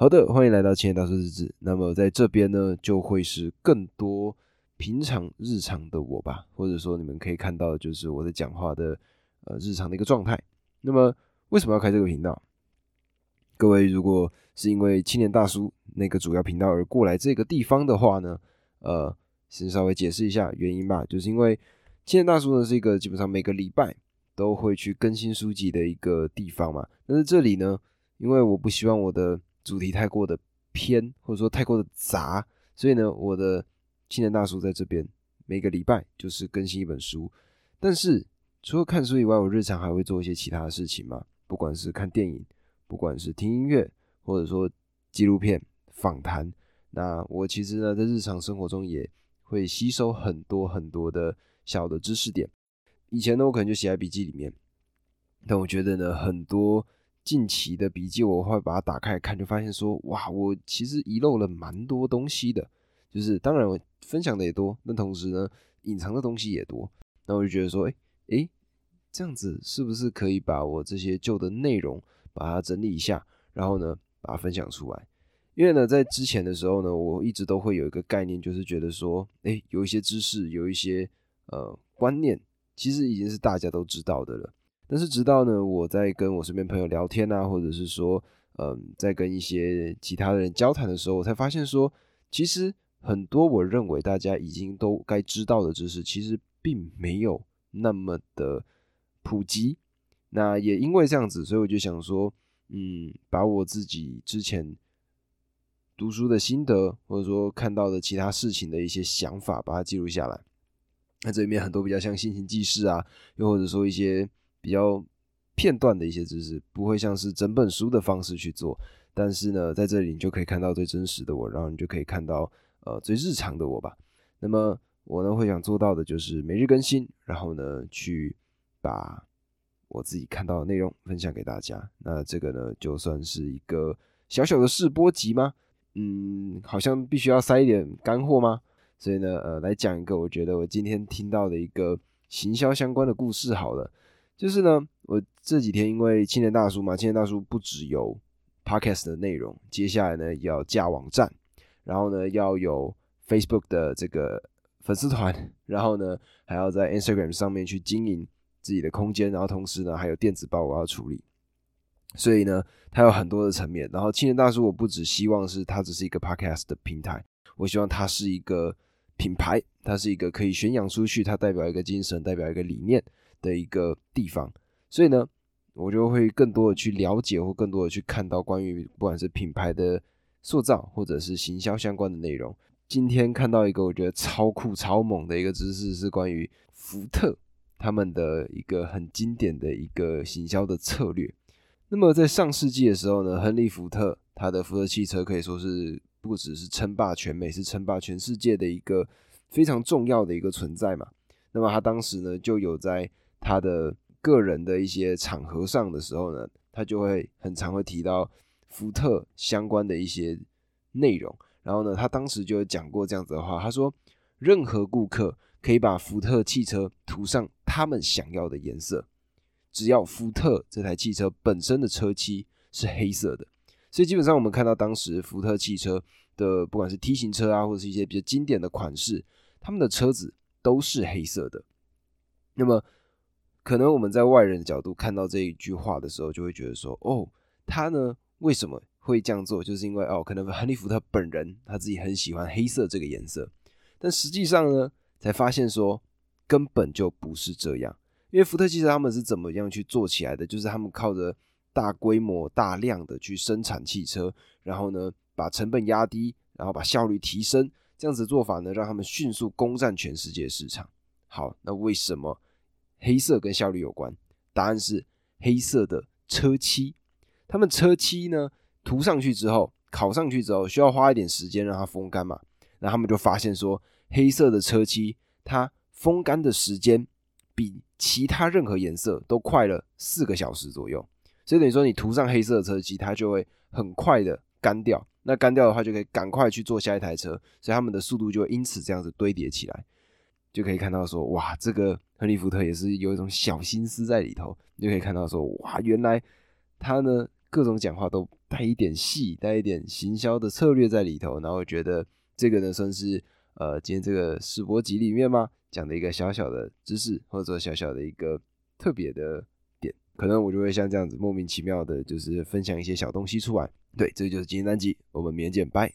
好的，欢迎来到青年大叔日志。那么在这边呢，就会是更多平常日常的我吧，或者说你们可以看到的，就是我在讲话的呃日常的一个状态。那么为什么要开这个频道？各位如果是因为青年大叔那个主要频道而过来这个地方的话呢，呃，先稍微解释一下原因吧。就是因为青年大叔呢是一个基本上每个礼拜都会去更新书籍的一个地方嘛。但是这里呢，因为我不希望我的主题太过的偏，或者说太过的杂，所以呢，我的青年大叔在这边每个礼拜就是更新一本书。但是除了看书以外，我日常还会做一些其他的事情嘛，不管是看电影，不管是听音乐，或者说纪录片、访谈。那我其实呢，在日常生活中也会吸收很多很多的小的知识点。以前呢，我可能就写在笔记里面，但我觉得呢，很多。近期的笔记，我会把它打开看，就发现说，哇，我其实遗漏了蛮多东西的。就是当然我分享的也多，那同时呢，隐藏的东西也多。那我就觉得说，哎哎，这样子是不是可以把我这些旧的内容把它整理一下，然后呢，把它分享出来？因为呢，在之前的时候呢，我一直都会有一个概念，就是觉得说，哎，有一些知识，有一些呃观念，其实已经是大家都知道的了。但是直到呢，我在跟我身边朋友聊天啊，或者是说，嗯，在跟一些其他的人交谈的时候，我才发现说，其实很多我认为大家已经都该知道的知识，其实并没有那么的普及。那也因为这样子，所以我就想说，嗯，把我自己之前读书的心得，或者说看到的其他事情的一些想法，把它记录下来。那这里面很多比较像心情记事啊，又或者说一些。比较片段的一些知识，不会像是整本书的方式去做，但是呢，在这里你就可以看到最真实的我，然后你就可以看到呃最日常的我吧。那么我呢会想做到的就是每日更新，然后呢去把我自己看到的内容分享给大家。那这个呢就算是一个小小的试播集吗？嗯，好像必须要塞一点干货吗？所以呢，呃，来讲一个我觉得我今天听到的一个行销相关的故事好了。就是呢，我这几天因为青年大叔嘛，青年大叔不只有 podcast 的内容，接下来呢要架网站，然后呢要有 Facebook 的这个粉丝团，然后呢还要在 Instagram 上面去经营自己的空间，然后同时呢还有电子报我要处理，所以呢它有很多的层面。然后青年大叔我不只希望是它只是一个 podcast 的平台，我希望它是一个品牌，它是一个可以宣扬出去，它代表一个精神，代表一个理念。的一个地方，所以呢，我就会更多的去了解，或更多的去看到关于不管是品牌的塑造，或者是行销相关的内容。今天看到一个我觉得超酷超猛的一个知识，是关于福特他们的一个很经典的一个行销的策略。那么在上世纪的时候呢，亨利福特他的福特汽车可以说是不只是称霸全美，是称霸全世界的一个非常重要的一个存在嘛。那么他当时呢就有在他的个人的一些场合上的时候呢，他就会很常会提到福特相关的一些内容。然后呢，他当时就有讲过这样子的话，他说：任何顾客可以把福特汽车涂上他们想要的颜色，只要福特这台汽车本身的车漆是黑色的。所以基本上我们看到当时福特汽车的不管是 T 型车啊，或者是一些比较经典的款式，他们的车子都是黑色的。那么可能我们在外人的角度看到这一句话的时候，就会觉得说，哦，他呢为什么会这样做？就是因为哦，可能亨利福特本人他自己很喜欢黑色这个颜色。但实际上呢，才发现说根本就不是这样。因为福特汽车他们是怎么样去做起来的？就是他们靠着大规模、大量的去生产汽车，然后呢把成本压低，然后把效率提升，这样子做法呢，让他们迅速攻占全世界市场。好，那为什么？黑色跟效率有关，答案是黑色的车漆。他们车漆呢涂上去之后，烤上去之后，需要花一点时间让它风干嘛。然后他们就发现说，黑色的车漆它风干的时间比其他任何颜色都快了四个小时左右。所以等于说，你涂上黑色的车漆，它就会很快的干掉。那干掉的话，就可以赶快去做下一台车，所以他们的速度就会因此这样子堆叠起来。就可以看到说，哇，这个亨利福特也是有一种小心思在里头。你就可以看到说，哇，原来他呢各种讲话都带一点戏，带一点行销的策略在里头。然后觉得这个呢，算是呃今天这个世博集里面嘛讲的一个小小的知识，或者说小小的一个特别的点。可能我就会像这样子莫名其妙的，就是分享一些小东西出来。对，这就是今天单集，我们明天见，拜。